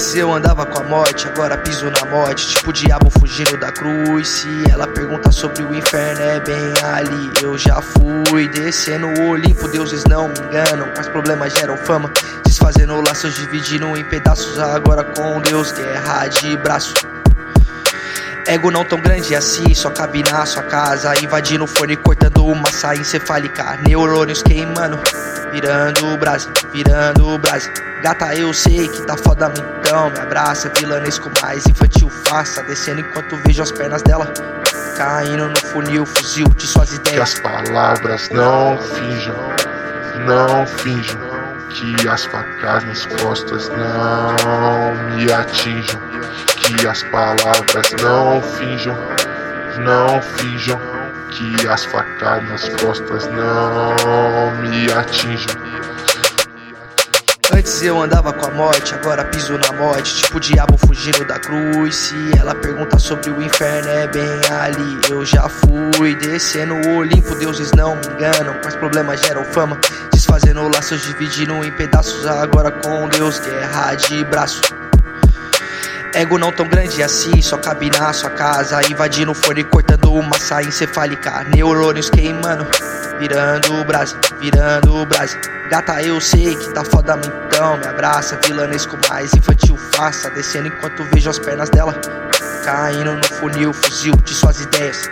Antes eu andava com a morte, agora piso na morte. Tipo o diabo fugindo da cruz. Se ela pergunta sobre o inferno, é bem ali. Eu já fui descendo o Olimpo, deuses não me enganam. Mas problemas geram fama, desfazendo laços, dividindo em pedaços. Agora com Deus, guerra de braço. Ego não tão grande assim, só cabe na sua casa. Invadindo o fone, cortando uma saia encefálica. Neurônios queimando, virando brasa, virando brasa. Gata, eu sei que tá foda, então me abraça. Vilanesco mais infantil, faça. Descendo enquanto vejo as pernas dela. Caindo no funil, fuzil de suas ideias. Que as palavras não finjam, não finjam. Que as facas nas costas não me atinjam. Que as palavras não finjam, não finjam. Que as facas nas costas não me atinjam. Antes eu andava com a morte, agora piso na morte. Tipo o diabo fugindo da cruz. Se ela pergunta sobre o inferno, é bem ali. Eu já fui descendo o Olimpo, deuses não me enganam. Mas problemas geram fama, desfazendo laços, dividindo em pedaços. Agora com Deus, guerra de braço. Ego não tão grande assim, só cabe na sua casa. Invadindo o fone, cortando uma saia encefálica. Neurônios queimando, virando brasa, virando brasa. Gata, eu sei que tá foda, então me abraça. Vilanesco mais infantil, faça. Descendo enquanto vejo as pernas dela. Caindo no funil, fuzil de suas ideias.